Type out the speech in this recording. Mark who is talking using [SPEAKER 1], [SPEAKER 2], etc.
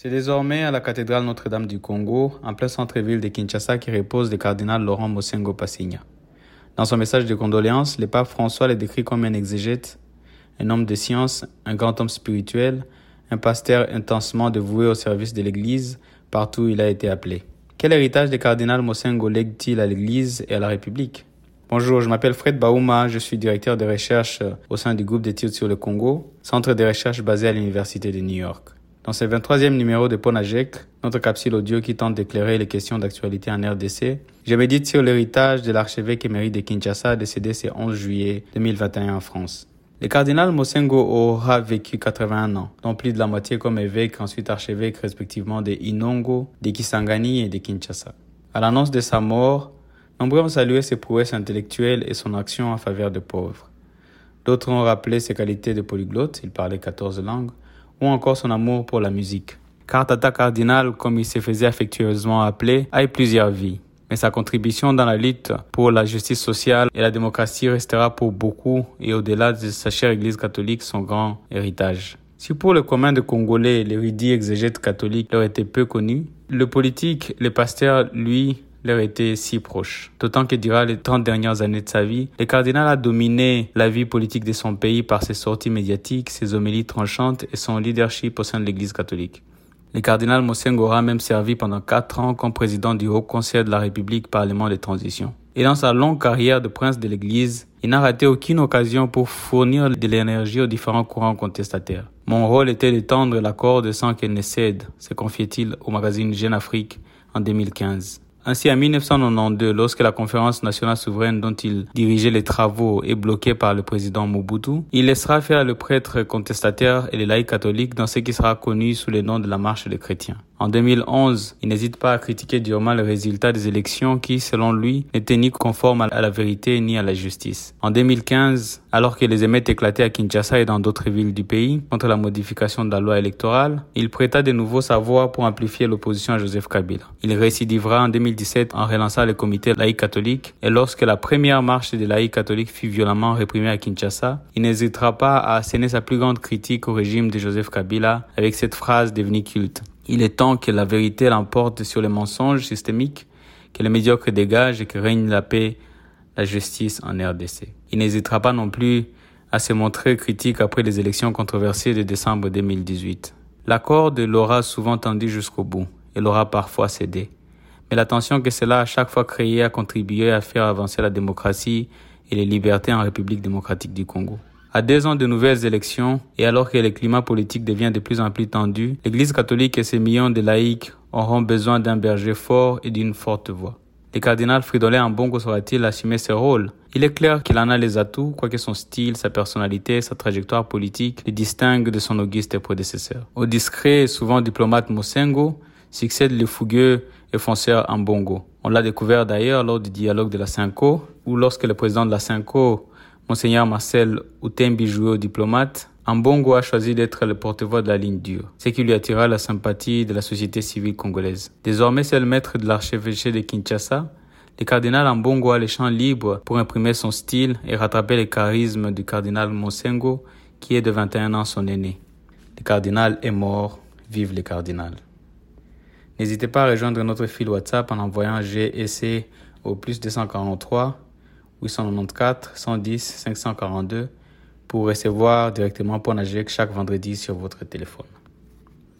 [SPEAKER 1] C'est désormais à la cathédrale Notre-Dame du Congo, en plein centre-ville de Kinshasa, qui repose le cardinal Laurent Mosengo Passigna. Dans son message de condoléances, le pape François le décrit comme un exégète, un homme de science, un grand homme spirituel, un pasteur intensement dévoué au service de l'Église partout où il a été appelé. Quel héritage le cardinal Mosengo lègue-t-il à l'Église et à la République? Bonjour, je m'appelle Fred Baouma, je suis directeur de recherche au sein du groupe d'études sur le Congo, centre de recherche basé à l'Université de New York. Dans ce 23e numéro de Ponajek, notre capsule audio qui tente d'éclairer les questions d'actualité en RDC, je médite sur l'héritage de l'archevêque émérite de Kinshasa décédé ce 11 juillet 2021 en France. Le cardinal Mosengo aura vécu 81 ans, dont plus de la moitié comme évêque, ensuite archevêque respectivement de Inongo, de Kisangani et de Kinshasa. À l'annonce de sa mort, Nombreux ont salué ses prouesses intellectuelles et son action en faveur des pauvres. D'autres ont rappelé ses qualités de polyglotte, il parlait 14 langues, ou encore son amour pour la musique. Car Tata Cardinal, comme il se faisait affectueusement appeler, a eu plusieurs vies. Mais sa contribution dans la lutte pour la justice sociale et la démocratie restera pour beaucoup et au-delà de sa chère Église catholique son grand héritage. Si pour le commun de Congolais, l'érudit exégète catholique leur était peu connu, le politique, le pasteur, lui, leur était si proche. D'autant que durant les 30 dernières années de sa vie, le cardinal a dominé la vie politique de son pays par ses sorties médiatiques, ses homélies tranchantes et son leadership au sein de l'Église catholique. Le cardinal Mosengo aura même servi pendant quatre ans comme président du Haut Conseil de la République Parlement de transition. Et dans sa longue carrière de prince de l'Église, il n'a raté aucune occasion pour fournir de l'énergie aux différents courants contestataires. Mon rôle était d'étendre l'accord de sans qu'elle ne cède, se confiait-il au magazine Jeune Afrique en 2015. Ainsi, en 1992, lorsque la conférence nationale souveraine dont il dirigeait les travaux est bloquée par le président Mobutu, il laissera faire le prêtre contestataire et les laïcs catholiques dans ce qui sera connu sous le nom de la marche des chrétiens. En 2011, il n'hésite pas à critiquer durement le résultat des élections qui, selon lui, n'étaient ni conformes à la vérité ni à la justice. En 2015, alors que les émeutes éclataient à Kinshasa et dans d'autres villes du pays contre la modification de la loi électorale, il prêta de nouveau sa voix pour amplifier l'opposition à Joseph Kabila. Il récidivera en 2017 en relançant le comité laïque catholique et lorsque la première marche des laïcs catholiques fut violemment réprimée à Kinshasa, il n'hésitera pas à asséner sa plus grande critique au régime de Joseph Kabila avec cette phrase devenue culte. Il est temps que la vérité l'emporte sur les mensonges systémiques, que les médiocres dégagent et que règne la paix, la justice en RDC. Il n'hésitera pas non plus à se montrer critique après les élections controversées de décembre 2018. L'accord de l'aura souvent tendu jusqu'au bout et l'aura parfois cédé. Mais la tension que cela a chaque fois créée a contribué à faire avancer la démocratie et les libertés en République démocratique du Congo. À deux ans de nouvelles élections et alors que le climat politique devient de plus en plus tendu, l'Église catholique et ses millions de laïcs auront besoin d'un berger fort et d'une forte voix. Le cardinal Fridolin Ambongo saura-t-il assumer ce rôle? Il est clair qu'il en a les atouts, quoique son style, sa personnalité, sa trajectoire politique le distinguent de son auguste prédécesseur. Au discret et souvent diplomate Mosengo succède le fougueux et fonceur Ambongo. On l'a découvert d'ailleurs lors du dialogue de la Cinco, où lorsque le président de la Cinco Monseigneur Marcel Outembi au diplomate, Ambongo a choisi d'être le porte-voix de la ligne dure, ce qui lui attira la sympathie de la société civile congolaise. Désormais, c'est maître de l'archevêché de Kinshasa. Le cardinal Ambongo a les champs libres pour imprimer son style et rattraper le charisme du cardinal Mosengo, qui est de 21 ans son aîné. Le cardinal est mort, vive le cardinal. N'hésitez pas à rejoindre notre fil WhatsApp en envoyant GSC au plus 243 894 110 542 pour recevoir directement Ponajek chaque vendredi sur votre téléphone.